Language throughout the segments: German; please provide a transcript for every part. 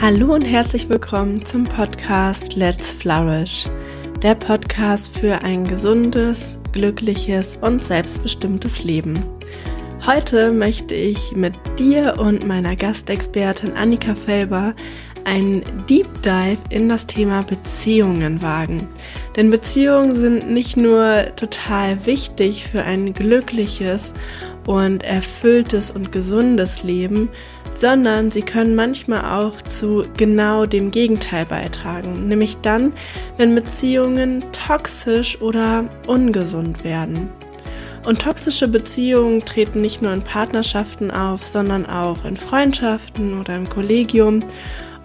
Hallo und herzlich willkommen zum Podcast Let's Flourish, der Podcast für ein gesundes, glückliches und selbstbestimmtes Leben. Heute möchte ich mit dir und meiner Gastexpertin Annika Felber einen Deep Dive in das Thema Beziehungen wagen. Denn Beziehungen sind nicht nur total wichtig für ein glückliches und erfülltes und gesundes Leben, sondern sie können manchmal auch zu genau dem Gegenteil beitragen, nämlich dann, wenn Beziehungen toxisch oder ungesund werden. Und toxische Beziehungen treten nicht nur in Partnerschaften auf, sondern auch in Freundschaften oder im Kollegium.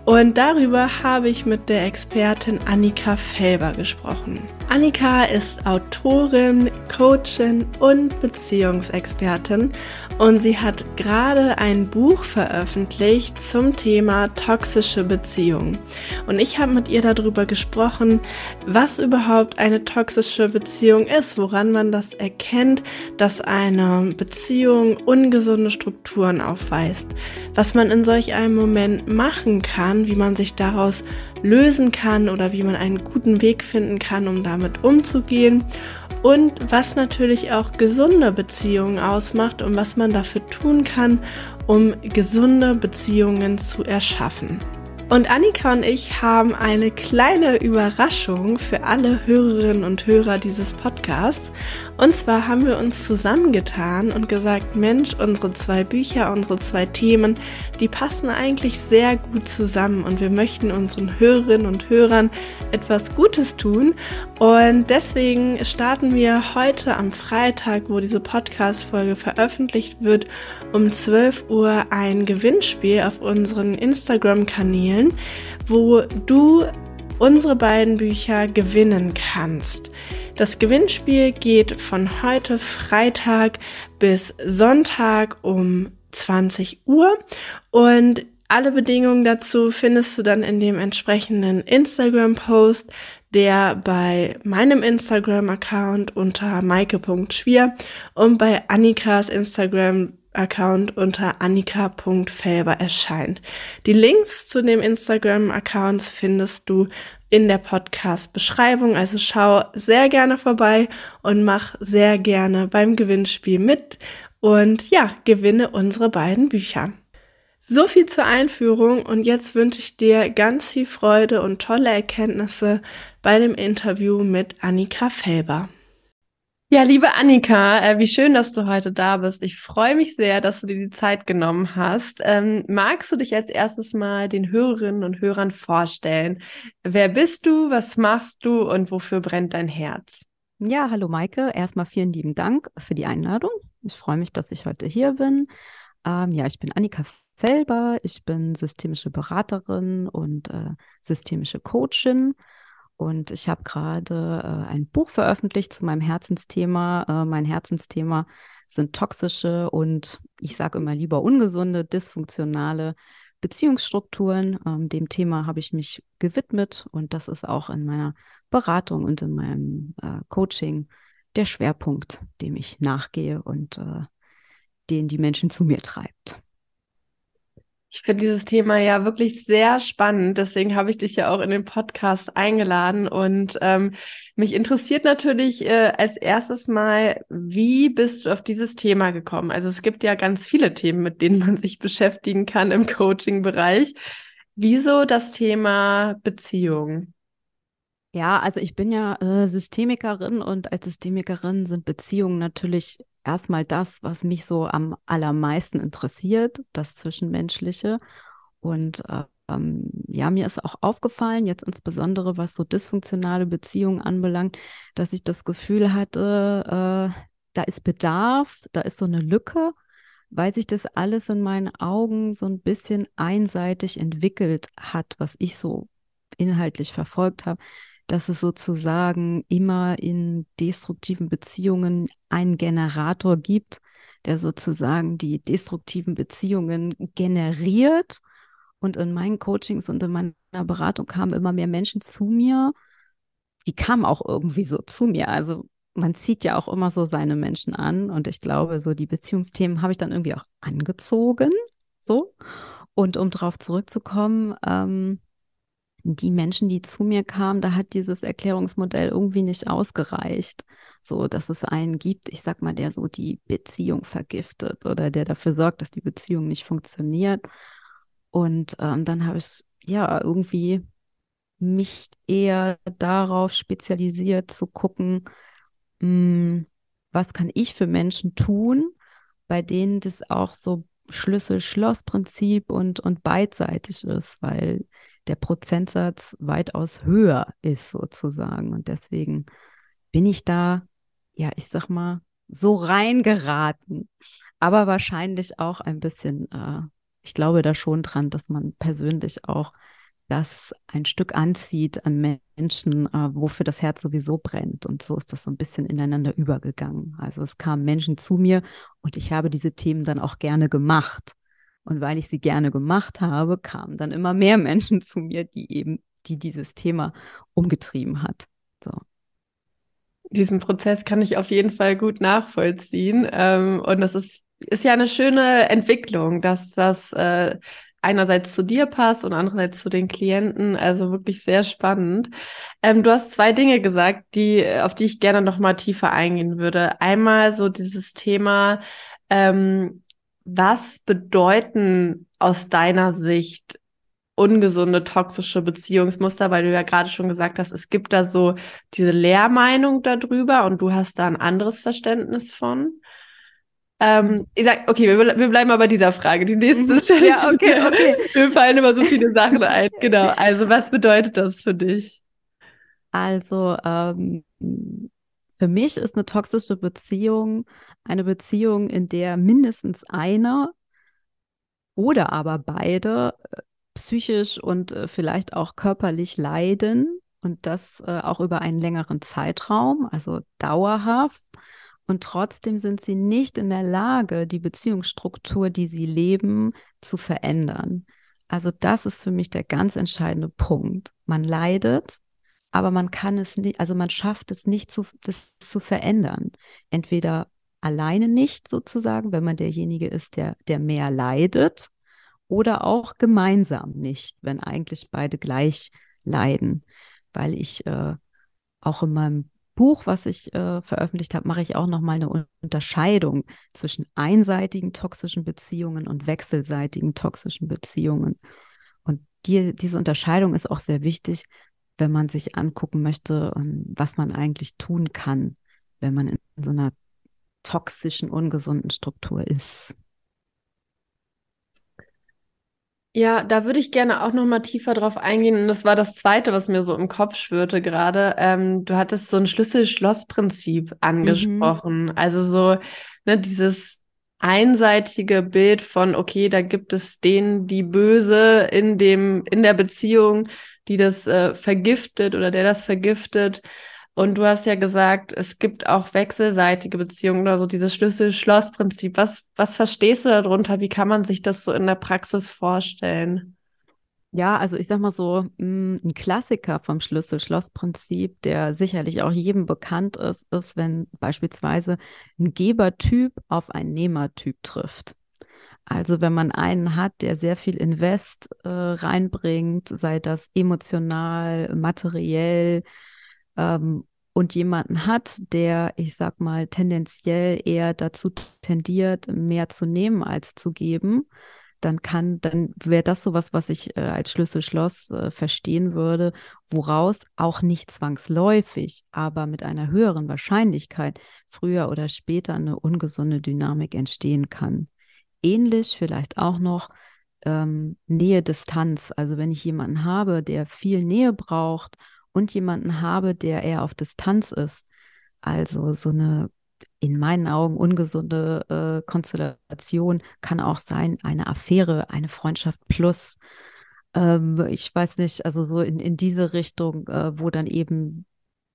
Und darüber habe ich mit der Expertin Annika Felber gesprochen. Annika ist Autorin, Coachin und Beziehungsexpertin und sie hat gerade ein Buch veröffentlicht zum Thema toxische Beziehungen. Und ich habe mit ihr darüber gesprochen, was überhaupt eine toxische Beziehung ist, woran man das erkennt, dass eine Beziehung ungesunde Strukturen aufweist, was man in solch einem Moment machen kann, wie man sich daraus lösen kann oder wie man einen guten Weg finden kann, um damit damit umzugehen und was natürlich auch gesunde Beziehungen ausmacht und was man dafür tun kann, um gesunde Beziehungen zu erschaffen. Und Annika und ich haben eine kleine Überraschung für alle Hörerinnen und Hörer dieses Podcasts. Und zwar haben wir uns zusammengetan und gesagt, Mensch, unsere zwei Bücher, unsere zwei Themen, die passen eigentlich sehr gut zusammen und wir möchten unseren Hörerinnen und Hörern etwas Gutes tun. Und deswegen starten wir heute am Freitag, wo diese Podcast-Folge veröffentlicht wird, um 12 Uhr ein Gewinnspiel auf unseren Instagram-Kanälen stellen, wo du unsere beiden Bücher gewinnen kannst. Das Gewinnspiel geht von heute Freitag bis Sonntag um 20 Uhr und alle Bedingungen dazu findest du dann in dem entsprechenden Instagram-Post, der bei meinem Instagram-Account unter maike.schwier und bei Annikas Instagram Account unter annika.felber erscheint. Die Links zu den Instagram-Accounts findest du in der Podcast-Beschreibung. Also schau sehr gerne vorbei und mach sehr gerne beim Gewinnspiel mit und ja, gewinne unsere beiden Bücher. So viel zur Einführung und jetzt wünsche ich dir ganz viel Freude und tolle Erkenntnisse bei dem Interview mit Annika Felber. Ja, liebe Annika, äh, wie schön, dass du heute da bist. Ich freue mich sehr, dass du dir die Zeit genommen hast. Ähm, magst du dich als erstes mal den Hörerinnen und Hörern vorstellen? Wer bist du, was machst du und wofür brennt dein Herz? Ja, hallo Maike. Erstmal vielen lieben Dank für die Einladung. Ich freue mich, dass ich heute hier bin. Ähm, ja, ich bin Annika Felber. Ich bin systemische Beraterin und äh, systemische Coachin. Und ich habe gerade äh, ein Buch veröffentlicht zu meinem Herzensthema. Äh, mein Herzensthema sind toxische und ich sage immer lieber ungesunde, dysfunktionale Beziehungsstrukturen. Ähm, dem Thema habe ich mich gewidmet und das ist auch in meiner Beratung und in meinem äh, Coaching der Schwerpunkt, dem ich nachgehe und äh, den die Menschen zu mir treibt. Ich finde dieses Thema ja wirklich sehr spannend. Deswegen habe ich dich ja auch in den Podcast eingeladen. Und ähm, mich interessiert natürlich äh, als erstes mal, wie bist du auf dieses Thema gekommen? Also es gibt ja ganz viele Themen, mit denen man sich beschäftigen kann im Coaching-Bereich. Wieso das Thema Beziehung? Ja, also ich bin ja äh, Systemikerin und als Systemikerin sind Beziehungen natürlich erstmal das, was mich so am allermeisten interessiert, das Zwischenmenschliche. Und äh, ähm, ja, mir ist auch aufgefallen, jetzt insbesondere was so dysfunktionale Beziehungen anbelangt, dass ich das Gefühl hatte, äh, da ist Bedarf, da ist so eine Lücke, weil sich das alles in meinen Augen so ein bisschen einseitig entwickelt hat, was ich so inhaltlich verfolgt habe dass es sozusagen immer in destruktiven Beziehungen einen Generator gibt, der sozusagen die destruktiven Beziehungen generiert. Und in meinen Coachings und in meiner Beratung kamen immer mehr Menschen zu mir, die kamen auch irgendwie so zu mir. Also man zieht ja auch immer so seine Menschen an und ich glaube, so die Beziehungsthemen habe ich dann irgendwie auch angezogen. So. Und um darauf zurückzukommen, ähm, die Menschen, die zu mir kamen, da hat dieses Erklärungsmodell irgendwie nicht ausgereicht. So, dass es einen gibt, ich sag mal, der so die Beziehung vergiftet oder der dafür sorgt, dass die Beziehung nicht funktioniert. Und ähm, dann habe ich ja irgendwie mich eher darauf spezialisiert zu gucken, mh, hm, was kann ich für Menschen tun, bei denen das auch so Schlüssel-Schloss-Prinzip und, und beidseitig ist, weil der Prozentsatz weitaus höher ist sozusagen. Und deswegen bin ich da, ja, ich sag mal, so reingeraten. Aber wahrscheinlich auch ein bisschen, äh, ich glaube da schon dran, dass man persönlich auch das ein Stück anzieht an Menschen, äh, wofür das Herz sowieso brennt. Und so ist das so ein bisschen ineinander übergegangen. Also es kamen Menschen zu mir und ich habe diese Themen dann auch gerne gemacht. Und weil ich sie gerne gemacht habe, kamen dann immer mehr Menschen zu mir, die eben, die dieses Thema umgetrieben hat. So. Diesen Prozess kann ich auf jeden Fall gut nachvollziehen. Ähm, und das ist, ist ja eine schöne Entwicklung, dass das äh, einerseits zu dir passt und andererseits zu den Klienten. Also wirklich sehr spannend. Ähm, du hast zwei Dinge gesagt, die, auf die ich gerne noch mal tiefer eingehen würde. Einmal so dieses Thema, ähm, was bedeuten aus deiner Sicht ungesunde, toxische Beziehungsmuster, weil du ja gerade schon gesagt hast, es gibt da so diese Lehrmeinung darüber und du hast da ein anderes Verständnis von. Ähm, ich sag, okay, wir, wir, bleiben mal bei dieser Frage. Die nächste mhm. stelle ich. Ja, okay, okay. Mir fallen immer so viele Sachen ein. Genau. Also, was bedeutet das für dich? Also, ähm, für mich ist eine toxische Beziehung eine Beziehung, in der mindestens einer oder aber beide äh, psychisch und äh, vielleicht auch körperlich leiden und das äh, auch über einen längeren Zeitraum, also dauerhaft. Und trotzdem sind sie nicht in der Lage, die Beziehungsstruktur, die sie leben, zu verändern. Also das ist für mich der ganz entscheidende Punkt. Man leidet, aber man kann es nicht, also man schafft es nicht, zu, das zu verändern. Entweder alleine nicht sozusagen, wenn man derjenige ist, der, der mehr leidet, oder auch gemeinsam nicht, wenn eigentlich beide gleich leiden. Weil ich äh, auch in meinem Buch, was ich äh, veröffentlicht habe, mache ich auch nochmal eine Unterscheidung zwischen einseitigen toxischen Beziehungen und wechselseitigen toxischen Beziehungen. Und die, diese Unterscheidung ist auch sehr wichtig, wenn man sich angucken möchte, ähm, was man eigentlich tun kann, wenn man in so einer toxischen, ungesunden Struktur ist. Ja, da würde ich gerne auch noch mal tiefer drauf eingehen. Und das war das Zweite, was mir so im Kopf schwirrte gerade. Ähm, du hattest so ein Schlüssel-Schloss-Prinzip angesprochen. Mhm. Also so ne, dieses einseitige Bild von, okay, da gibt es den, die Böse in dem, in der Beziehung, die das äh, vergiftet oder der das vergiftet. Und du hast ja gesagt, es gibt auch wechselseitige Beziehungen oder so dieses Schlüssel-Schloss-Prinzip. Was, was verstehst du darunter? Wie kann man sich das so in der Praxis vorstellen? Ja, also ich sag mal so, mm, ein Klassiker vom Schlüssel-Schloss-Prinzip, der sicherlich auch jedem bekannt ist, ist, wenn beispielsweise ein Gebertyp auf einen Nehmertyp trifft. Also wenn man einen hat, der sehr viel Invest äh, reinbringt, sei das emotional, materiell, ähm, und jemanden hat, der, ich sag mal, tendenziell eher dazu tendiert, mehr zu nehmen als zu geben, dann kann, dann wäre das sowas, was ich äh, als Schlüssel-Schloss äh, verstehen würde, woraus auch nicht zwangsläufig, aber mit einer höheren Wahrscheinlichkeit früher oder später eine ungesunde Dynamik entstehen kann. Ähnlich vielleicht auch noch ähm, Nähe-Distanz. Also wenn ich jemanden habe, der viel Nähe braucht und jemanden habe, der eher auf Distanz ist. Also so eine in meinen Augen ungesunde äh, Konstellation kann auch sein, eine Affäre, eine Freundschaft plus. Ähm, ich weiß nicht, also so in, in diese Richtung, äh, wo dann eben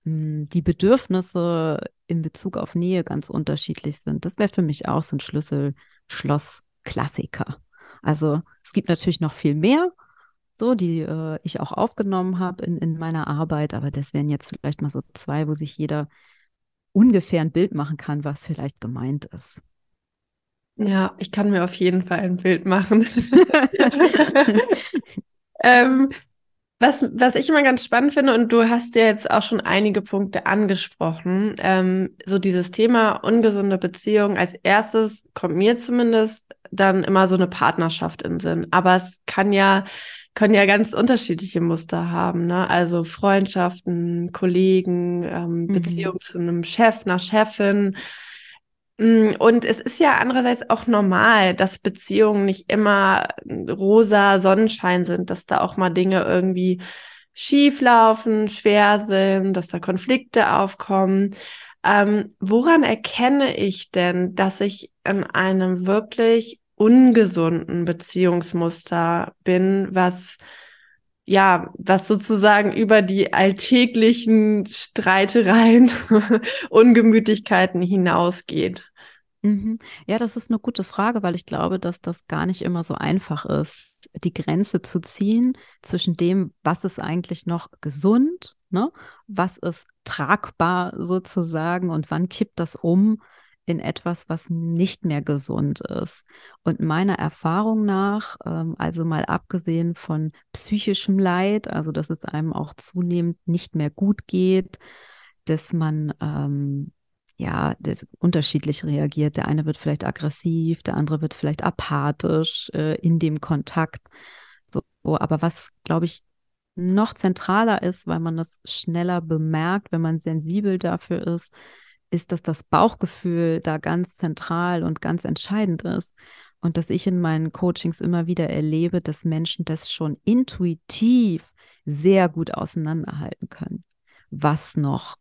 mh, hm, die Bedürfnisse in Bezug auf Nähe ganz unterschiedlich sind. Das wäre für mich auch so ein Schlüssel-Schloss-Klassiker. Also es gibt natürlich noch viel mehr, so, die äh, ich auch aufgenommen habe in, in meiner Arbeit. Aber das wären jetzt vielleicht mal so zwei, wo sich jeder ungefähr ein Bild machen kann, was vielleicht gemeint ist. Ja, ich kann mir auf jeden Fall ein Bild machen. ähm, was, was ich immer ganz spannend finde, und du hast ja jetzt auch schon einige Punkte angesprochen, ähm, so dieses Thema ungesunde Beziehung. Als erstes kommt mir zumindest dann immer so eine Partnerschaft in Sinn. Aber es kann ja, können ja ganz unterschiedliche Muster haben, ne? Also Freundschaften, Kollegen, ähm, mhm. Beziehung zu einem Chef, einer Chefin. Mm, und es ist ja andererseits auch normal, dass Beziehungen nicht immer rosa Sonnenschein sind, dass da auch mal Dinge irgendwie schief laufen, schwer sind, dass da Konflikte aufkommen. Ähm, woran erkenne ich denn, dass ich in einem wirklich ungesunden Beziehungsmuster bin, was ja, was sozusagen über die alltäglichen Streitereien, Ungemütlichkeiten hinausgeht? Mhm. Ja, das ist eine gute Frage, weil ich glaube, dass das gar nicht immer so einfach ist, die Grenze zu ziehen zwischen dem, was ist eigentlich noch gesund, ne? was ist tragbar sozusagen und wann kippt das um in etwas, was nicht mehr gesund ist. Und meiner Erfahrung nach, ähm, also mal abgesehen von psychischem Leid, also dass es einem auch zunehmend nicht mehr gut geht, dass man ähm, ja unterschiedlich reagiert. Der eine wird vielleicht aggressiv, der andere wird vielleicht apathisch äh, in dem Kontakt. So, aber was, glaube ich, noch zentraler ist, weil man das schneller bemerkt, wenn man sensibel dafür ist, ist, dass das Bauchgefühl da ganz zentral und ganz entscheidend ist. Und dass ich in meinen Coachings immer wieder erlebe, dass Menschen das schon intuitiv sehr gut auseinanderhalten können, was noch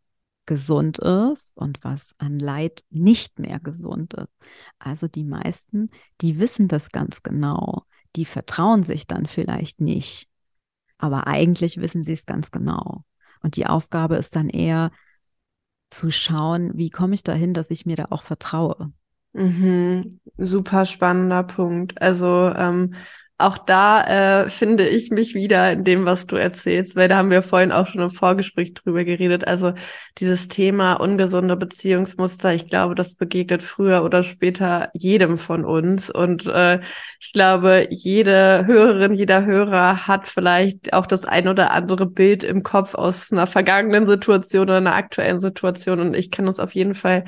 gesund ist und was an Leid nicht mehr gesund ist. Also die meisten, die wissen das ganz genau. Die vertrauen sich dann vielleicht nicht. Aber eigentlich wissen sie es ganz genau. Und die Aufgabe ist dann eher, zu schauen, wie komme ich dahin, dass ich mir da auch vertraue. Mhm. Super spannender Punkt. Also ähm, auch da äh, finde ich mich wieder in dem, was du erzählst, weil da haben wir vorhin auch schon im Vorgespräch drüber geredet. Also dieses Thema ungesunde Beziehungsmuster, ich glaube, das begegnet früher oder später jedem von uns. Und äh, ich glaube, jede Hörerin, jeder Hörer hat vielleicht auch das ein oder andere Bild im Kopf aus einer vergangenen Situation oder einer aktuellen Situation. Und ich kann das auf jeden Fall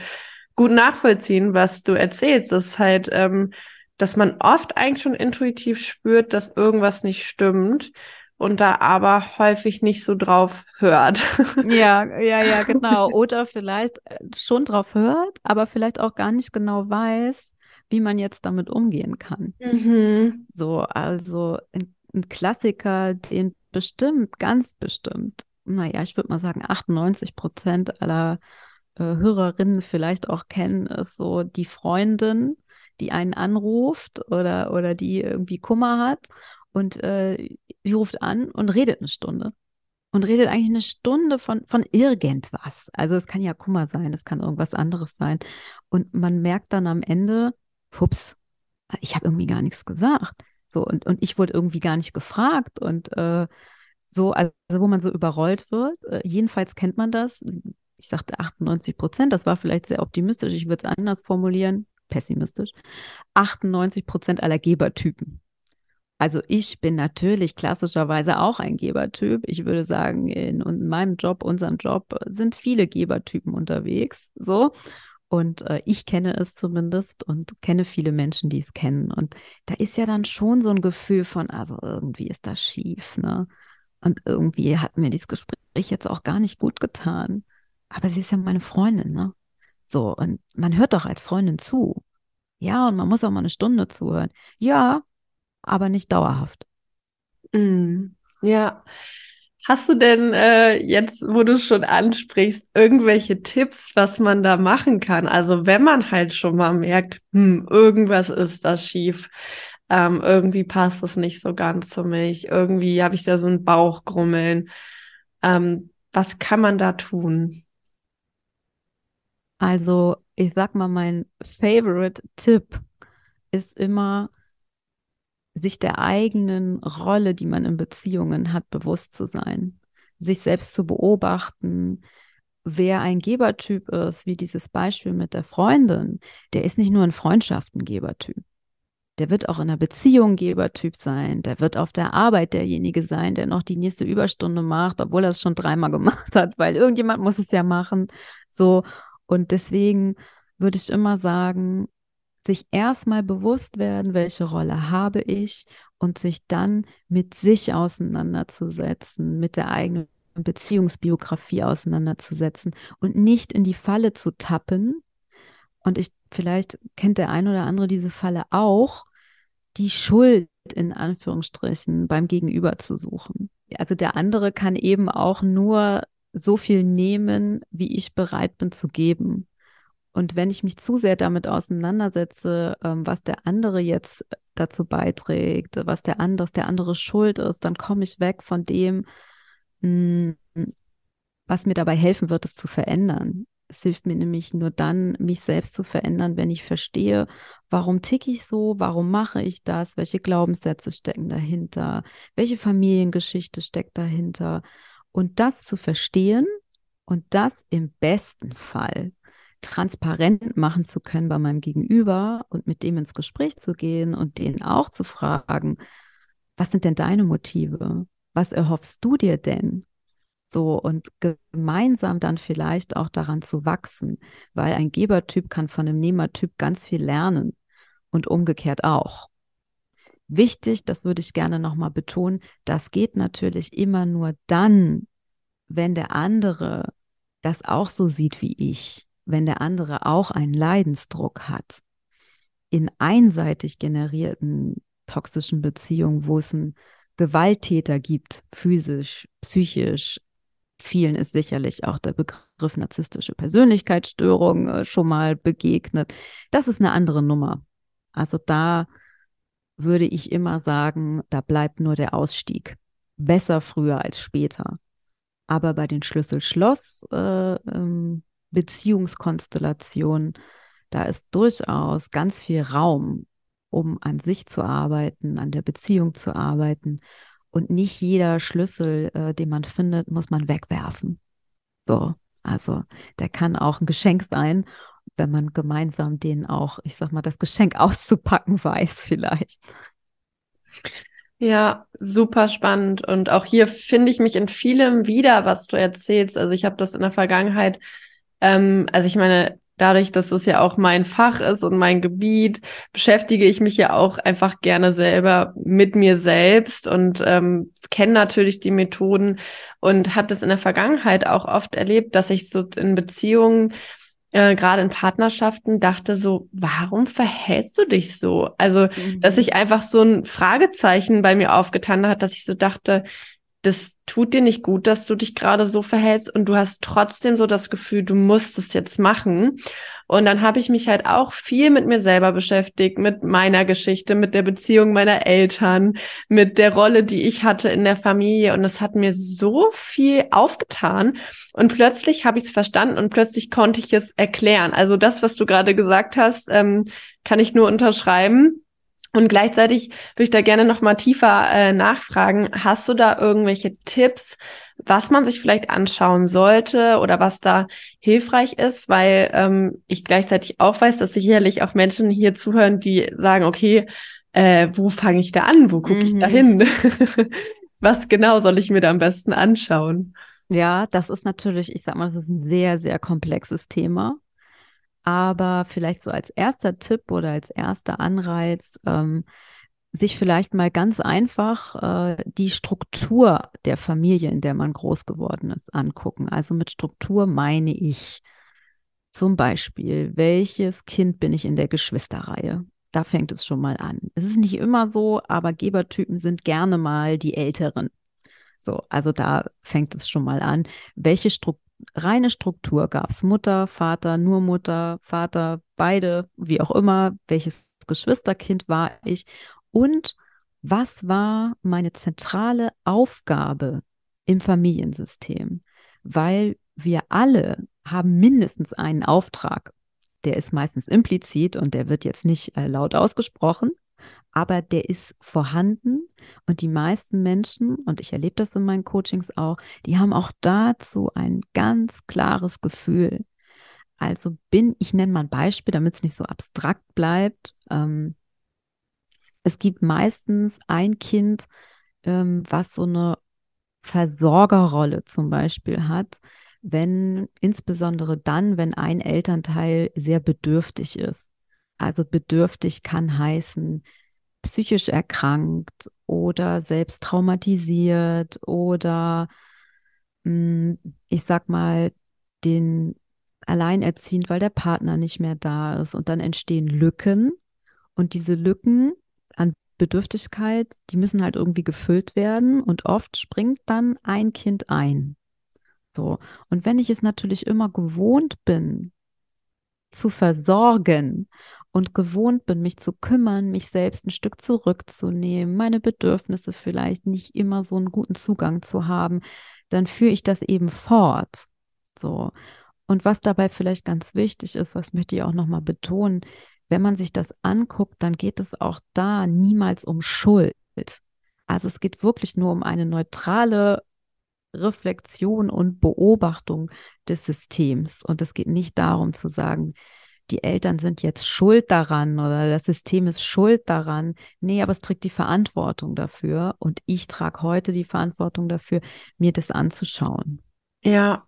gut nachvollziehen, was du erzählst. Das ist halt ähm, dass man oft eigentlich schon intuitiv spürt, dass irgendwas nicht stimmt und da aber häufig nicht so drauf hört. Ja, ja, ja, genau. Oder vielleicht äh, schon drauf hört, aber vielleicht auch gar nicht genau weiß, wie man jetzt damit umgehen kann. Mhm. So, also ein, ein, Klassiker, den bestimmt, ganz bestimmt, naja, ich würde mal sagen, 98 Prozent aller äh, Hörerinnen vielleicht auch kennen, ist so die Freundin, die einen anruft oder, oder die irgendwie Kummer hat und äh, die ruft an und redet eine Stunde. Und redet eigentlich eine Stunde von, von irgendwas. Also es kann ja Kummer sein, es kann irgendwas anderes sein. Und man merkt dann am Ende, hups, ich habe irgendwie gar nichts gesagt. So, und, und ich wurde irgendwie gar nicht gefragt. Und äh, so, also wo man so überrollt wird. Äh, jedenfalls kennt man das. Ich sagte 98 Prozent, das war vielleicht sehr optimistisch. Ich würde es anders formulieren pessimistisch, 98 Prozent aller Gebertypen. Also ich bin natürlich klassischerweise auch ein Gebertyp. Ich würde sagen, in, in meinem Job, unserem Job sind viele Gebertypen unterwegs. So. Und äh, ich kenne es zumindest und kenne viele Menschen, die es kennen. Und da ist ja dann schon so ein Gefühl von, also irgendwie ist das schief, ne? Und irgendwie hat mir dieses Gespräch jetzt auch gar nicht gut getan. Aber sie ist ja meine Freundin, ne? So, und man hört doch als Freundin zu. Ja, und man muss auch mal eine Stunde zuhören. Ja, aber nicht dauerhaft. Mm, ja. Hast du denn äh, jetzt, wo du schon ansprichst, irgendwelche Tipps, was man da machen kann? Also wenn man halt schon mal merkt, hm, irgendwas ist da schief, ähm, irgendwie passt es nicht so ganz zu mich, irgendwie habe ich da so ein Bauchgrummeln. Ähm, was kann man da tun? Also, ich sag mal, mein Favorite-Tipp ist immer, sich der eigenen Rolle, die man in Beziehungen hat, bewusst zu sein, sich selbst zu beobachten, wer ein Gebertyp ist, wie dieses Beispiel mit der Freundin, der ist nicht nur in Freundschaften Gebertyp. Der wird auch in einer Beziehung Gebertyp sein. Der wird auf der Arbeit derjenige sein, der noch die nächste Überstunde macht, obwohl er es schon dreimal gemacht hat, weil irgendjemand muss es ja machen. So. Und deswegen würde ich immer sagen, sich erstmal bewusst werden, welche Rolle habe ich und sich dann mit sich auseinanderzusetzen, mit der eigenen Beziehungsbiografie auseinanderzusetzen und nicht in die Falle zu tappen. Und ich, vielleicht kennt der ein oder andere diese Falle auch, die Schuld in Anführungsstrichen beim Gegenüber zu suchen. Also der andere kann eben auch nur so viel nehmen, wie ich bereit bin zu geben. Und wenn ich mich zu sehr damit auseinandersetze, ähm, was der andere jetzt dazu beiträgt, was der andere, der andere schuld ist, dann komme ich weg von dem, mh, hm, was mir dabei helfen wird, es zu verändern. Es hilft mir nämlich nur dann, mich selbst zu verändern, wenn ich verstehe, warum ticke ich so, warum mache ich das, welche Glaubenssätze stecken dahinter, welche Familiengeschichte steckt dahinter. Und das zu verstehen und das im besten Fall transparent machen zu können bei meinem Gegenüber und mit dem ins Gespräch zu gehen und den auch zu fragen, was sind denn deine Motive? Was erhoffst du dir denn? So und gemeinsam dann vielleicht auch daran zu wachsen, weil ein Gebertyp kann von einem Nehmertyp ganz viel lernen und umgekehrt auch. Wichtig, das würde ich gerne nochmal betonen, das geht natürlich immer nur dann, wenn der andere das auch so sieht wie ich wenn der andere auch einen Leidensdruck hat. In einseitig generierten toxischen Beziehungen, wo es einen Gewalttäter gibt, physisch, psychisch, vielen ist sicherlich auch der Begriff narzisstische Persönlichkeitsstörung äh, schon mal begegnet. Das ist eine andere Nummer. Also da würde ich immer sagen, da bleibt nur der Ausstieg. Besser früher als später. Aber bei den Schlüssel-Schloss äh, ähm, da ist durchaus ganz viel Raum, um an sich zu arbeiten, an der Beziehung zu arbeiten. Und nicht jeder Schlüssel, äh, den man findet, muss man wegwerfen. So, also der kann auch ein Geschenk sein, wenn man gemeinsam den auch, ich sag mal, das Geschenk auszupacken weiß, vielleicht. Ja, super spannend. Und auch hier finde ich mich in vielem wieder, was du erzählst. Also ich habe das in der Vergangenheit ähm, also ich meine, dadurch, dass es ja auch mein Fach ist und mein Gebiet, beschäftige ich mich ja auch einfach gerne selber mit mir selbst und ähm, kenne natürlich die Methoden und habe das in der Vergangenheit auch oft erlebt, dass ich so in Beziehungen äh, gerade in Partnerschaften dachte so, warum verhältst du dich so? Also, mhm. dass sich einfach so ein Fragezeichen bei mir aufgetan hat, dass ich so dachte, das tut dir nicht gut, dass du dich gerade so verhältst und du hast trotzdem so das Gefühl, du musst es jetzt machen. Und dann habe ich mich halt auch viel mit mir selber beschäftigt, mit meiner Geschichte, mit der Beziehung meiner Eltern, mit der Rolle, die ich hatte in der Familie. Und es hat mir so viel aufgetan. Und plötzlich habe ich es verstanden und plötzlich konnte ich es erklären. Also das, was du gerade gesagt hast, ähm, kann ich nur unterschreiben. Und gleichzeitig würde ich da gerne noch mal tiefer äh, nachfragen. Hast du da irgendwelche Tipps, was man sich vielleicht anschauen sollte oder was da hilfreich ist? Weil ähm, ich gleichzeitig auch weiß, dass sicherlich auch Menschen hier zuhören, die sagen, okay, äh, wo fange ich da an? Wo gucke mhm. ich da mhm. hin? was genau soll ich mir da am besten anschauen? Ja, das ist natürlich, ich sag mal, das ist ein sehr, sehr komplexes Thema. Aber vielleicht so als erster Tipp oder als erster Anreiz, ähm, sich vielleicht mal ganz einfach äh, die Struktur der Familie, in der man groß geworden ist, angucken. Also mit Struktur meine ich zum Beispiel, welches Kind bin ich in der Geschwisterreihe? Da fängt es schon mal an. Es ist nicht immer so, aber Gebertypen sind gerne mal die Älteren. So, also da fängt es schon mal an. Welche Struktur reine Struktur gab es. Mutter, Vater, nur Mutter, Vater, beide, wie auch immer, welches Geschwisterkind war ich und was war meine zentrale Aufgabe im Familiensystem? Weil wir alle haben mindestens einen Auftrag. Der ist meistens implizit und der wird jetzt nicht äh, laut ausgesprochen, aber der ist vorhanden und die meisten Menschen, und ich erlebe das in meinen Coachings auch, die haben auch dazu ein ganz klares Gefühl. Also bin, ich nenne mal ein Beispiel, damit es nicht so abstrakt bleibt. Ähm, es gibt meistens ein Kind, ähm, was so eine Versorgerrolle zum Beispiel hat, wenn, insbesondere dann, wenn ein Elternteil sehr bedürftig ist. Also bedürftig kann heißen, psychisch erkrankt oder selbst traumatisiert oder hm, ich sag mal, den alleinerziehend, weil der Partner nicht mehr da ist und dann entstehen Lücken und diese Lücken an Bedürftigkeit, die müssen halt irgendwie gefüllt werden und oft springt dann ein Kind ein. So. Und wenn ich es natürlich immer gewohnt bin, zu versorgen und gewohnt bin, mich zu kümmern, mich selbst ein Stück zurückzunehmen, meine Bedürfnisse vielleicht nicht immer so einen guten Zugang zu haben, dann führe ich das eben fort. So. Und was dabei vielleicht ganz wichtig ist, was möchte ich auch nochmal betonen, wenn man sich das anguckt, dann geht es auch da niemals um Schuld. Also es geht wirklich nur um eine neutrale Reflexion und Beobachtung des Systems. Und es geht nicht darum zu sagen, die Eltern sind jetzt schuld daran oder das System ist schuld daran. Nee, aber es trägt die Verantwortung dafür und ich trage heute die Verantwortung dafür, mir das anzuschauen. Ja,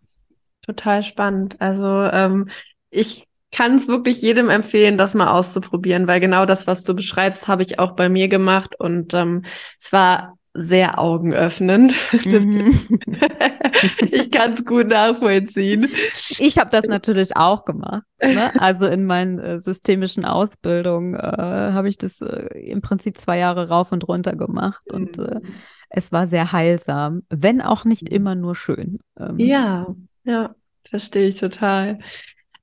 total spannend. Also ähm, ich kann es wirklich jedem empfehlen, das mal auszuprobieren, weil genau das, was du beschreibst, habe ich auch bei mir gemacht und ähm, es war sehr augenöffnend. Mhm. ich kann es gut nachvollziehen. Ich habe das natürlich auch gemacht. Ne? Also in meinen äh, systemischen Ausbildungen äh, habe ich das äh, im Prinzip zwei Jahre rauf und runter gemacht und äh, mhm. es war sehr heilsam, wenn auch nicht immer nur schön. Ähm, ja, ja, verstehe ich total.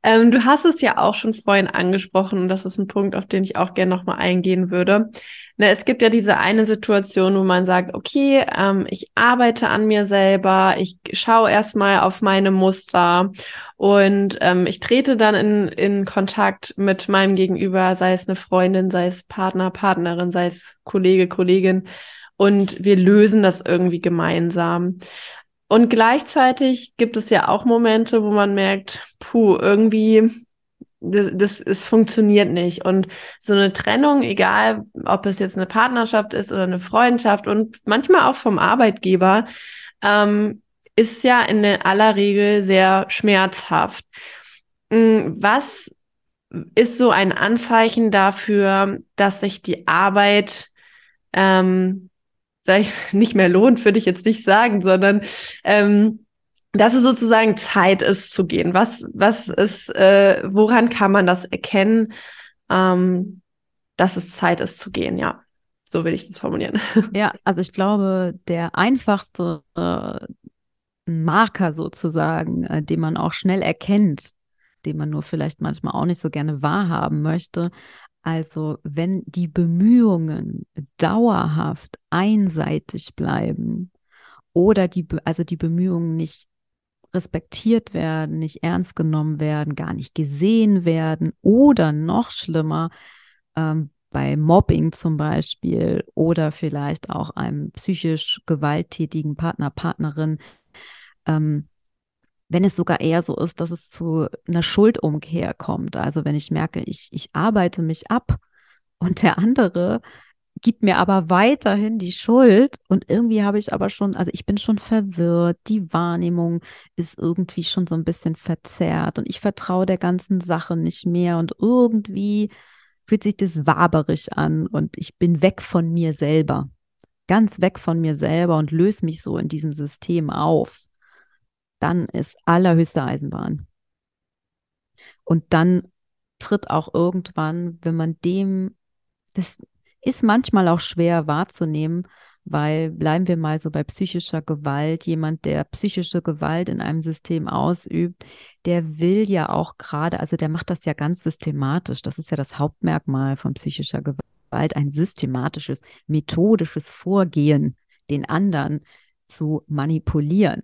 Ähm, du hast es ja auch schon vorhin angesprochen und das ist ein Punkt, auf den ich auch gerne nochmal eingehen würde. Ne, es gibt ja diese eine Situation, wo man sagt, okay, ähm, ich arbeite an mir selber, ich schaue erstmal auf meine Muster und ähm, ich trete dann in, in Kontakt mit meinem Gegenüber, sei es eine Freundin, sei es Partner, Partnerin, sei es Kollege, Kollegin und wir lösen das irgendwie gemeinsam. Und gleichzeitig gibt es ja auch Momente, wo man merkt, puh, irgendwie, das, das, es funktioniert nicht. Und so eine Trennung, egal ob es jetzt eine Partnerschaft ist oder eine Freundschaft und manchmal auch vom Arbeitgeber, ähm, ist ja in aller Regel sehr schmerzhaft. Hm, was ist so ein Anzeichen dafür, dass sich die Arbeit ähm, sag ich, nicht mehr lohnt, würde ich jetzt nicht sagen, sondern ähm, dass es sozusagen Zeit ist zu gehen. Was, was ist, äh, woran kann man das erkennen, ähm, dass es Zeit ist zu gehen, ja. So will ich das formulieren. Ja, also ich glaube, der einfachste äh, Marker sozusagen, äh, den man auch schnell erkennt, den man nur vielleicht manchmal auch nicht so gerne wahrhaben möchte, also wenn die Bemühungen dauerhaft einseitig bleiben oder die, also die Bemühungen nicht respektiert werden, nicht ernst genommen werden, gar nicht gesehen werden oder noch schlimmer, ähm, bei Mobbing zum Beispiel oder vielleicht auch einem psychisch gewalttätigen Partner, Partnerin, ähm, wenn es sogar eher so ist, dass es zu einer Schuldumkehr kommt. Also wenn ich merke, ich, ich arbeite mich ab und der andere gibt mir aber weiterhin die Schuld und irgendwie habe ich aber schon, also ich bin schon verwirrt, die Wahrnehmung ist irgendwie schon so ein bisschen verzerrt und ich vertraue der ganzen Sache nicht mehr und irgendwie fühlt sich das waberig an und ich bin weg von mir selber, ganz weg von mir selber und löse mich so in diesem System auf dann ist allerhöchste Eisenbahn. Und dann tritt auch irgendwann, wenn man dem, das ist manchmal auch schwer wahrzunehmen, weil bleiben wir mal so bei psychischer Gewalt, jemand, der psychische Gewalt in einem System ausübt, der will ja auch gerade, also der macht das ja ganz systematisch, das ist ja das Hauptmerkmal von psychischer Gewalt, ein systematisches, methodisches Vorgehen, den anderen zu manipulieren.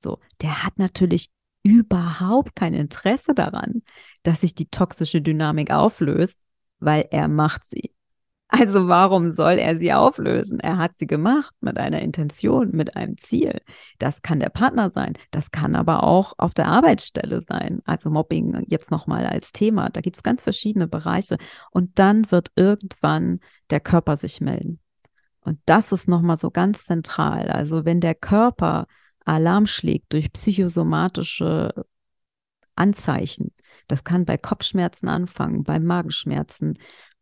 So, der hat natürlich überhaupt kein Interesse daran, dass sich die toxische Dynamik auflöst, weil er macht sie. Also warum soll er sie auflösen? Er hat sie gemacht mit einer Intention, mit einem Ziel. Das kann der Partner sein, das kann aber auch auf der Arbeitsstelle sein. Also Mobbing jetzt nochmal als Thema. Da gibt es ganz verschiedene Bereiche. Und dann wird irgendwann der Körper sich melden. Und das ist nochmal so ganz zentral. Also wenn der Körper Alarm schlägt durch psychosomatische Anzeichen, das kann bei Kopfschmerzen anfangen, bei Magenschmerzen,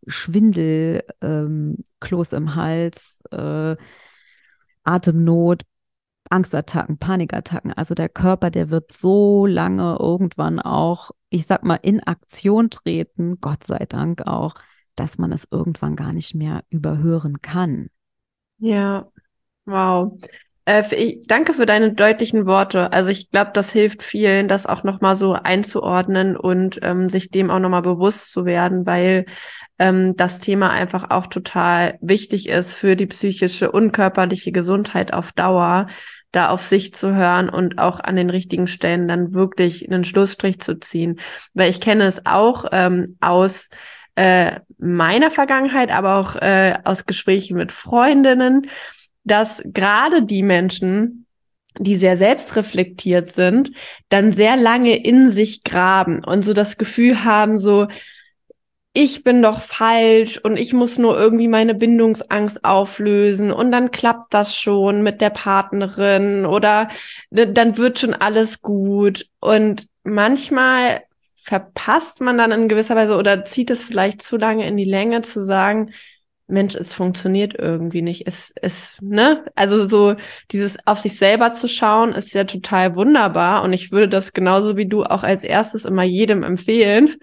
Schwindel, ähm, Kloß im Hals, äh, Atemnot, Angstattacken, Panikattacken. Also der Körper, der wird so lange irgendwann auch, ich sag mal, in Aktion treten, Gott sei Dank auch, dass man es irgendwann gar nicht mehr überhören kann. Ja, wow. Äh, danke für deine deutlichen Worte. Also ich glaube, das hilft vielen, das auch nochmal so einzuordnen und ähm, sich dem auch nochmal bewusst zu werden, weil ähm, das Thema einfach auch total wichtig ist für die psychische und körperliche Gesundheit auf Dauer, da auf sich zu hören und auch an den richtigen Stellen dann wirklich einen Schlussstrich zu ziehen. Weil ich kenne es auch ähm, aus äh, meiner Vergangenheit, aber auch äh, aus Gesprächen mit Freundinnen, dass gerade die Menschen, die sehr selbstreflektiert sind, dann sehr lange in sich graben und so das Gefühl haben, so, ich bin doch falsch und ich muss nur irgendwie meine Bindungsangst auflösen und dann klappt das schon mit der Partnerin oder dann wird schon alles gut. Und manchmal verpasst man dann in gewisser Weise oder zieht es vielleicht zu lange in die Länge zu sagen, Mensch, es funktioniert irgendwie nicht. Es ist, ne? Also so dieses auf sich selber zu schauen, ist ja total wunderbar. Und ich würde das genauso wie du auch als erstes immer jedem empfehlen.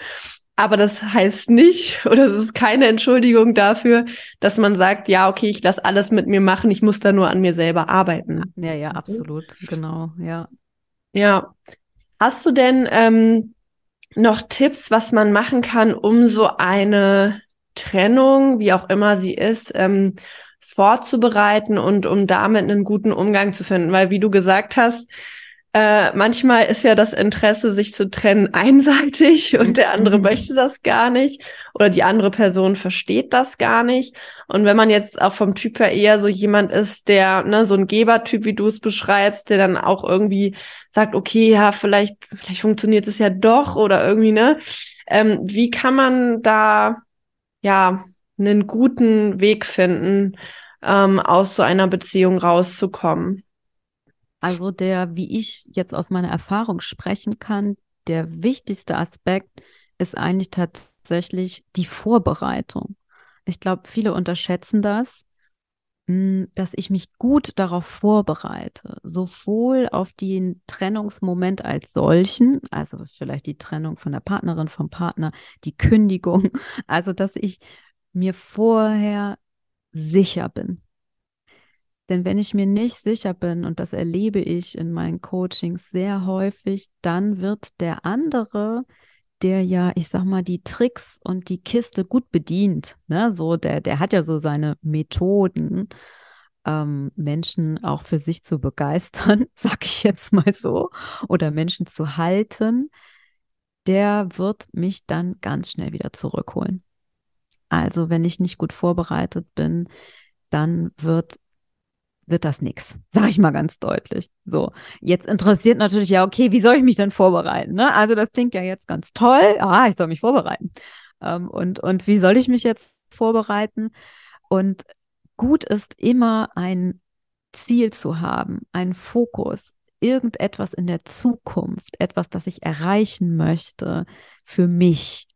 Aber das heißt nicht, oder es ist keine Entschuldigung dafür, dass man sagt, ja, okay, ich lasse alles mit mir machen, ich muss da nur an mir selber arbeiten. Ja, ja, absolut, genau, ja. Ja. Hast du denn ähm, noch Tipps, was man machen kann, um so eine Trennung, wie auch immer sie ist, ähm, vorzubereiten und um damit einen guten Umgang zu finden. Weil, wie du gesagt hast, äh, manchmal ist ja das Interesse, sich zu trennen, einseitig und der andere mhm. möchte das gar nicht oder die andere Person versteht das gar nicht. Und wenn man jetzt auch vom Typ her eher so jemand ist, der, ne, so ein Gebertyp, wie du es beschreibst, der dann auch irgendwie sagt, okay, ja, vielleicht, vielleicht funktioniert es ja doch oder irgendwie, ne? Ähm, wie kann man da ja, einen guten Weg finden, ähm, aus so einer Beziehung rauszukommen. Also der, wie ich jetzt aus meiner Erfahrung sprechen kann, der wichtigste Aspekt ist eigentlich tatsächlich die Vorbereitung. Ich glaube, viele unterschätzen das, dass ich mich gut darauf vorbereite, sowohl auf den Trennungsmoment als solchen, also vielleicht die Trennung von der Partnerin, vom Partner, die Kündigung, also dass ich mir vorher sicher bin. Denn wenn ich mir nicht sicher bin, und das erlebe ich in meinen Coachings sehr häufig, dann wird der andere der ja, ich sag mal, die Tricks und die Kiste gut bedient. Ne? So, der, der hat ja so seine Methoden, ähm, Menschen auch für sich zu begeistern, sag ich jetzt mal so, oder Menschen zu halten, der wird mich dann ganz schnell wieder zurückholen. Also, wenn ich nicht gut vorbereitet bin, dann wird wird das nichts, sage ich mal ganz deutlich. So, jetzt interessiert natürlich ja, okay, wie soll ich mich denn vorbereiten? Ne? Also das klingt ja jetzt ganz toll. Ah, ich soll mich vorbereiten. Ähm, und, und wie soll ich mich jetzt vorbereiten? Und gut ist immer ein Ziel zu haben, einen Fokus, irgendetwas in der Zukunft, etwas, das ich erreichen möchte für mich.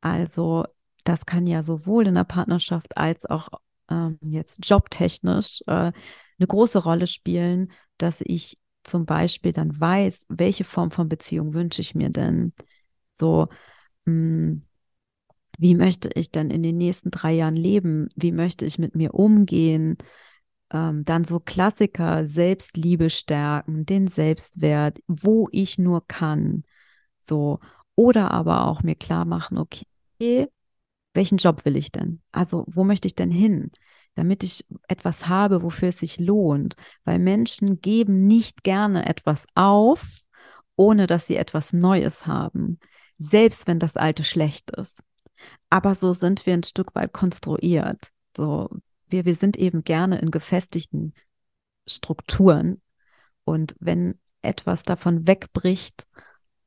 Also das kann ja sowohl in der Partnerschaft als auch ähm, jetzt jobtechnisch äh, eine große Rolle spielen, dass ich zum Beispiel dann weiß, welche Form von Beziehung wünsche ich mir denn? So, mh, hm, wie möchte ich denn in den nächsten drei Jahren leben? Wie möchte ich mit mir umgehen? Ähm, dann so Klassiker, Selbstliebe stärken, den Selbstwert, wo ich nur kann. So, oder aber auch mir klar machen, okay, welchen Job will ich denn? Also, wo möchte ich denn hin? Damit ich etwas habe, wofür es sich lohnt. Weil Menschen geben nicht gerne etwas auf, ohne dass sie etwas Neues haben. Selbst wenn das Alte schlecht ist. Aber so sind wir ein Stück weit konstruiert. So, wir, wir sind eben gerne in gefestigten Strukturen. Und wenn etwas davon wegbricht,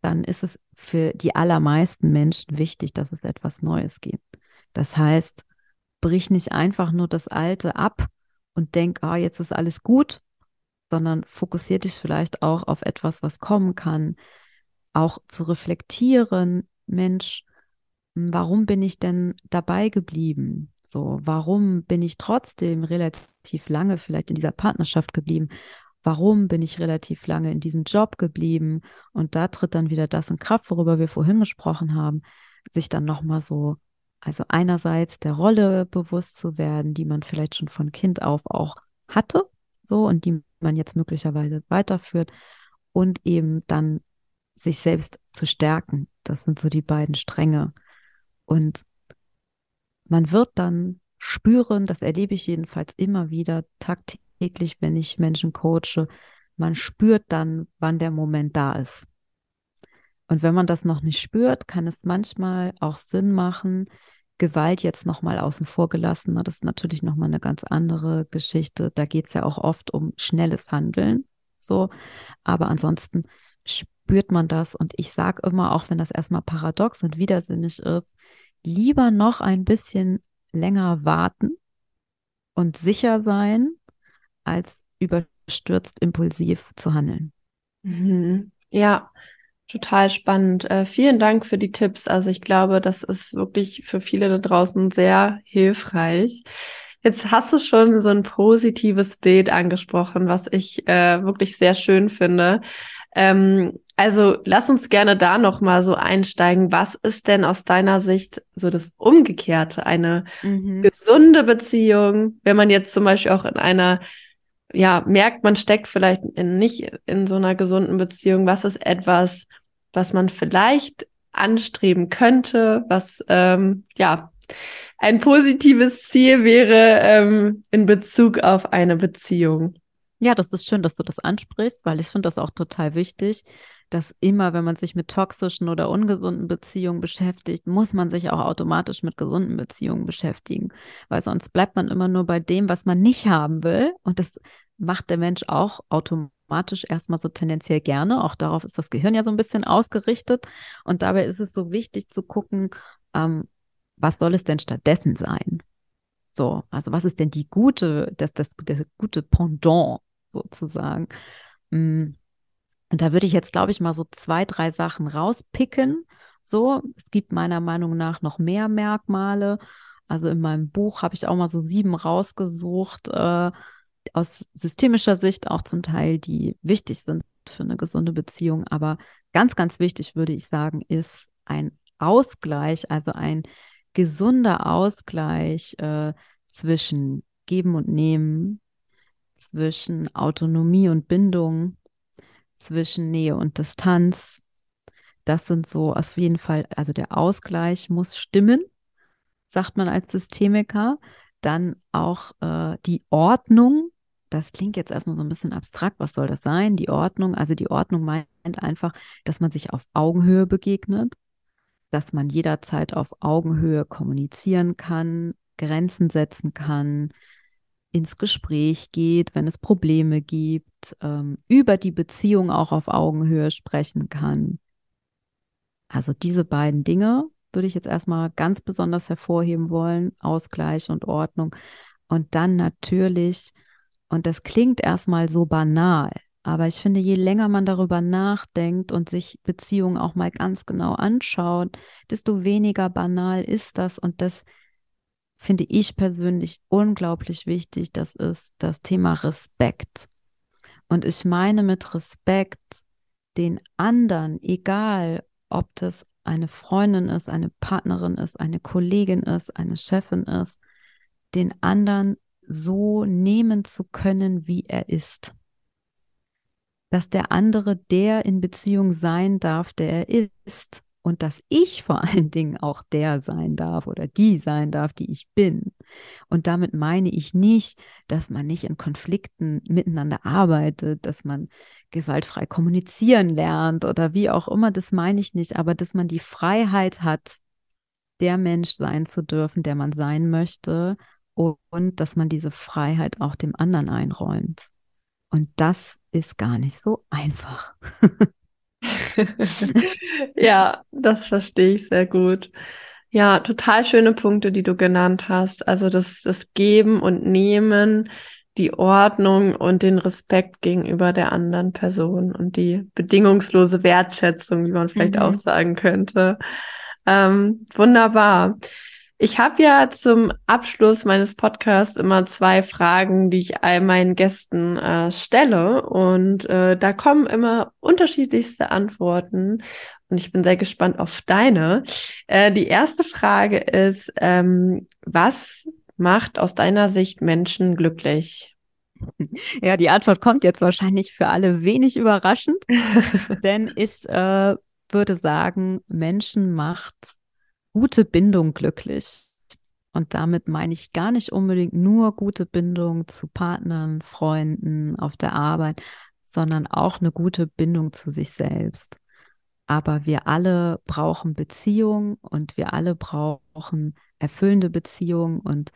dann ist es für die allermeisten Menschen wichtig, dass es etwas Neues gibt. Das heißt, brich nicht einfach nur das Alte ab und denk, ah, jetzt ist alles gut, sondern fokussier dich vielleicht auch auf etwas, was kommen kann, auch zu reflektieren, Mensch, warum bin ich denn dabei geblieben? So, warum bin ich trotzdem relativ lange vielleicht in dieser Partnerschaft geblieben? Warum bin ich relativ lange in diesem Job geblieben? Und da tritt dann wieder das in Kraft, worüber wir vorhin gesprochen haben, sich dann nochmal so, also einerseits der Rolle bewusst zu werden, die man vielleicht schon von Kind auf auch hatte, so und die man jetzt möglicherweise weiterführt und eben dann sich selbst zu stärken. Das sind so die beiden Stränge. Und man wird dann spüren, das erlebe ich jedenfalls immer wieder tagtäglich, wenn ich Menschen coache, man spürt dann, wann der Moment da ist. Und wenn man das noch nicht spürt, kann es manchmal auch Sinn machen, Gewalt jetzt nochmal außen vor gelassen. Das ist natürlich nochmal eine ganz andere Geschichte. Da geht es ja auch oft um schnelles Handeln. So. Aber ansonsten spürt man das. Und ich sage immer, auch wenn das erstmal paradox und widersinnig ist, lieber noch ein bisschen länger warten und sicher sein, als überstürzt impulsiv zu handeln. Mhm. Ja, total spannend. Äh, vielen Dank für die Tipps. Also ich glaube, das ist wirklich für viele da draußen sehr hilfreich. Jetzt hast du schon so ein positives Bild angesprochen, was ich äh, wirklich sehr schön finde. Ähm, also lass uns gerne da noch mal so einsteigen. Was ist denn aus deiner Sicht so das Umgekehrte, eine mhm. gesunde Beziehung, wenn man jetzt zum Beispiel auch in einer ja merkt, man steckt vielleicht in, nicht in so einer gesunden Beziehung. Was ist etwas, was man vielleicht anstreben könnte, was ähm, ja ein positives Ziel wäre ähm, in Bezug auf eine Beziehung? Ja, das ist schön, dass du das ansprichst, weil ich finde das auch total wichtig, dass immer, wenn man sich mit toxischen oder ungesunden Beziehungen beschäftigt, muss man sich auch automatisch mit gesunden Beziehungen beschäftigen, weil sonst bleibt man immer nur bei dem, was man nicht haben will. Und das macht der Mensch auch automatisch erstmal so tendenziell gerne. Auch darauf ist das Gehirn ja so ein bisschen ausgerichtet. Und dabei ist es so wichtig zu gucken, ähm, was soll es denn stattdessen sein? So, also was ist denn die gute, das, das, das gute Pendant sozusagen. Mm. Und da würde ich jetzt, glaube ich, mal so zwei, drei Sachen rauspicken. So, es gibt meiner Meinung nach noch mehr Merkmale. Also in meinem Buch habe ich auch mal so sieben rausgesucht, äh, aus systemischer Sicht auch zum Teil, die wichtig sind für eine gesunde Beziehung. Aber ganz, ganz wichtig, würde ich sagen, ist ein Ausgleich, also ein gesunder Ausgleich äh, zwischen Geben und Nehmen, zwischen Autonomie und Bindung, zwischen Nähe und Distanz. Das sind so auf jeden Fall, also der Ausgleich muss stimmen, sagt man als Systemiker. Dann auch äh, die Ordnung. Das klingt jetzt erstmal so ein bisschen abstrakt. Was soll das sein? Die Ordnung. Also die Ordnung meint einfach, dass man sich auf Augenhöhe begegnet, dass man jederzeit auf Augenhöhe kommunizieren kann, Grenzen setzen kann, ins Gespräch geht, wenn es Probleme gibt, ähm, über die Beziehung auch auf Augenhöhe sprechen kann. Also diese beiden Dinge würde ich jetzt erstmal ganz besonders hervorheben wollen, Ausgleich und Ordnung. Und dann natürlich, und das klingt erstmal so banal, aber ich finde, je länger man darüber nachdenkt und sich Beziehungen auch mal ganz genau anschaut, desto weniger banal ist das. Und das finde ich persönlich unglaublich wichtig, das ist das Thema Respekt. Und ich meine mit Respekt den anderen, egal ob das eine Freundin ist, eine Partnerin ist, eine Kollegin ist, eine Chefin ist, den anderen so nehmen zu können, wie er ist. Dass der andere der in Beziehung sein darf, der er ist und dass ich vor allen Dingen auch der sein darf oder die sein darf, die ich bin. Und damit meine ich nicht, dass man nicht in Konflikten miteinander arbeitet, dass man gewaltfrei kommunizieren lernt oder wie auch immer, das meine ich nicht, aber dass man die Freiheit hat, der Mensch sein zu dürfen, der man sein möchte und dass man diese Freiheit auch dem anderen einräumt. Und das ist gar nicht so einfach. ja, das verstehe ich sehr gut. Ja, total schöne Punkte, die du genannt hast. Also das, das Geben und Nehmen, die Ordnung und den Respekt gegenüber der anderen Person und die bedingungslose Wertschätzung, wie man vielleicht mhm. auch sagen könnte. Ähm, wunderbar. Ich habe ja zum Abschluss meines Podcasts immer zwei Fragen, die ich all meinen Gästen äh, stelle. Und äh, da kommen immer unterschiedlichste Antworten. Und ich bin sehr gespannt auf deine. Äh, die erste Frage ist, ähm, was macht aus deiner Sicht Menschen glücklich? Ja, die Antwort kommt jetzt wahrscheinlich für alle wenig überraschend, denn ich äh, würde sagen, Menschen macht gute Bindung glücklich. Und damit meine ich gar nicht unbedingt nur gute Bindung zu Partnern, Freunden, auf der Arbeit, sondern auch eine gute Bindung zu sich selbst. Aber wir alle brauchen Beziehung und wir alle brauchen erfüllende Beziehung. Und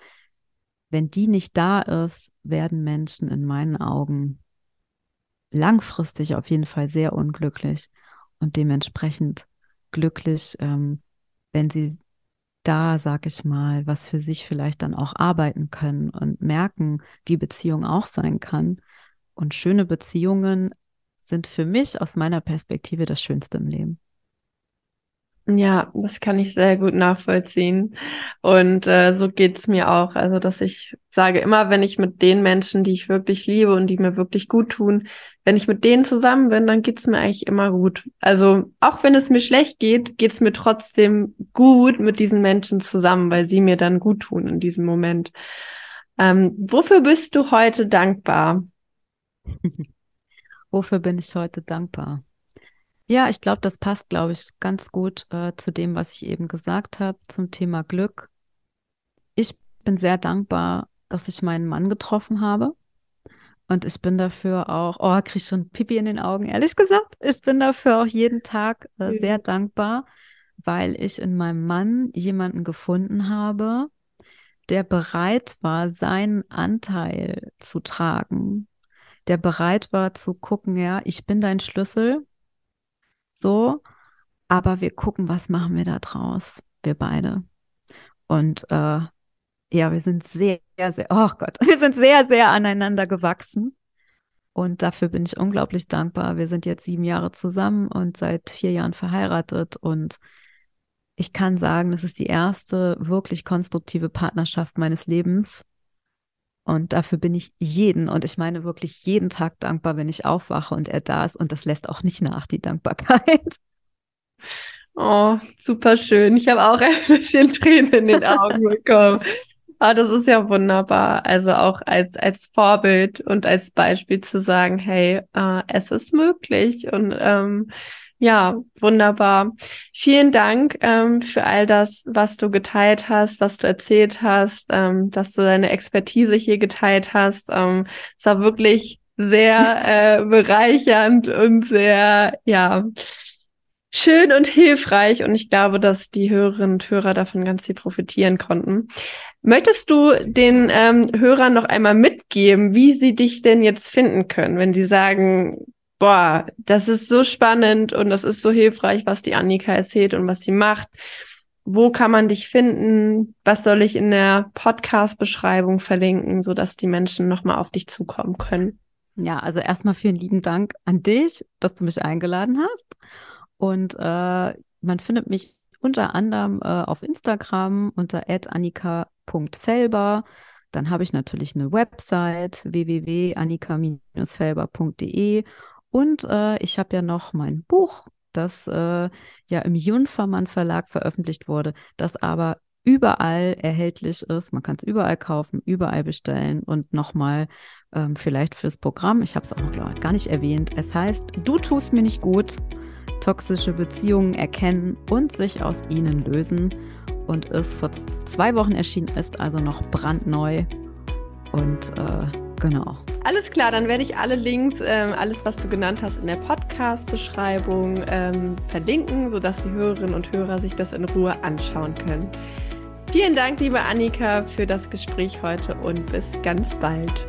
wenn die nicht da ist, werden Menschen in meinen Augen langfristig auf jeden Fall sehr unglücklich und dementsprechend glücklich ähm, wenn sie da, sag ich mal, was für sich vielleicht dann auch arbeiten können und merken, wie Beziehung auch sein kann. Und schöne Beziehungen sind für mich aus meiner Perspektive das Schönste im Leben. Ja, das kann ich sehr gut nachvollziehen. Und äh, so geht's mir auch. Also, dass ich sage, immer wenn ich mit den Menschen, die ich wirklich liebe und die mir wirklich gut tun, wenn ich mit denen zusammen bin, dann geht's mir eigentlich immer gut. Also, auch wenn es mir schlecht geht, geht's mir trotzdem gut mit diesen Menschen zusammen, weil sie mir dann gut tun in diesem Moment. Ähm, wofür bist du heute dankbar? wofür bin ich heute dankbar? Ja, ich glaube, das passt, glaube ich, ganz gut äh, zu dem, was ich eben gesagt habe zum Thema Glück. Ich bin sehr dankbar, dass ich meinen Mann getroffen habe. Und ich bin dafür auch, oh, krieg schon Pipi in den Augen, ehrlich gesagt. Ich bin dafür auch jeden Tag äh, sehr dankbar, weil ich in meinem Mann jemanden gefunden habe, der bereit war, seinen Anteil zu tragen, der bereit war zu gucken, ja, ich bin dein Schlüssel, so, aber wir gucken, was machen wir da draus, wir beide. Und äh, ja, wir sind sehr, sehr, oh Gott, wir sind sehr, sehr aneinander gewachsen. Und dafür bin ich unglaublich dankbar. Wir sind jetzt sieben Jahre zusammen und seit vier Jahren verheiratet. Und ich kann sagen, das ist die erste wirklich konstruktive Partnerschaft meines Lebens. Und dafür bin ich jeden, und ich meine wirklich jeden Tag dankbar, wenn ich aufwache und er da ist. Und das lässt auch nicht nach, die Dankbarkeit. Oh, super schön. Ich habe auch ein bisschen Tränen in den Augen bekommen. Aber das ist ja wunderbar. Also auch als, als Vorbild und als Beispiel zu sagen, hey, äh, es ist möglich. Und ähm, ja, wunderbar. Vielen Dank ähm, für all das, was du geteilt hast, was du erzählt hast, ähm, dass du deine Expertise hier geteilt hast. Ähm, es war wirklich sehr äh, bereichernd und sehr, ja, schön und hilfreich. Und ich glaube, dass die Hörerinnen und Hörer davon ganz viel profitieren konnten. Möchtest du den ähm, Hörern noch einmal mitgeben, wie sie dich denn jetzt finden können, wenn sie sagen, boah, das ist so spannend und das ist so hilfreich, was die Annika erzählt und was sie macht. Wo kann man dich finden? Was soll ich in der Podcast-Beschreibung verlinken, sodass die Menschen nochmal auf dich zukommen können? Ja, also erstmal vielen lieben Dank an dich, dass du mich eingeladen hast. Und äh, man findet mich unter anderem äh, auf Instagram unter annika.felber. Dann habe ich natürlich eine Website www.annika-felber.de und äh, ich habe ja noch mein Buch, das äh, ja im Junfermann Verlag veröffentlicht wurde, das aber überall erhältlich ist. Man kann es überall kaufen, überall bestellen und nochmal ähm, vielleicht fürs Programm. Ich habe es auch noch gar nicht erwähnt. Es heißt, du tust mir nicht gut. Toxische Beziehungen erkennen und sich aus ihnen lösen. Und ist vor zwei Wochen erschienen ist, also noch brandneu. Und äh, Genau. Alles klar, dann werde ich alle Links, ähm, alles, was du genannt hast, in der Podcast-Beschreibung ähm, verlinken, sodass die Hörerinnen und Hörer sich das in Ruhe anschauen können. Vielen Dank, liebe Annika, für das Gespräch heute und bis ganz bald.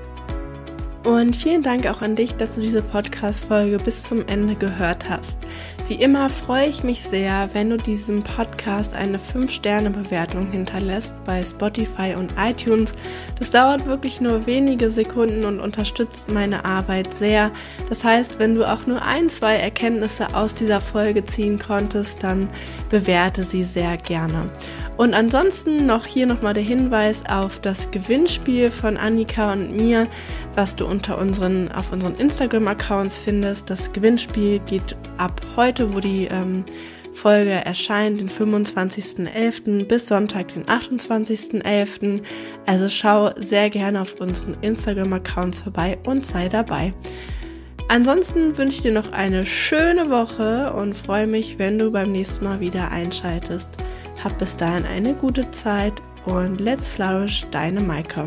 Und vielen Dank auch an dich, dass du diese Podcast-Folge bis zum Ende gehört hast. Wie immer freue ich mich sehr, wenn du diesem Podcast eine 5-Sterne-Bewertung hinterlässt bei Spotify und iTunes. Das dauert wirklich nur wenige Sekunden und unterstützt meine Arbeit sehr. Das heißt, wenn du auch nur ein, zwei Erkenntnisse aus dieser Folge ziehen konntest, dann bewerte sie sehr gerne. Und ansonsten noch hier nochmal der Hinweis auf das Gewinnspiel von Annika und mir, was du unter unseren, auf unseren Instagram-Accounts findest. Das Gewinnspiel geht ab heute, wo die ähm, Folge erscheint, den 25.11. bis Sonntag, den 28.11. Also schau sehr gerne auf unseren Instagram-Accounts vorbei und sei dabei. Ansonsten wünsche ich dir noch eine schöne Woche und freue mich, wenn du beim nächsten Mal wieder einschaltest. Hab bis dahin eine gute Zeit und let's flourish, deine Maike.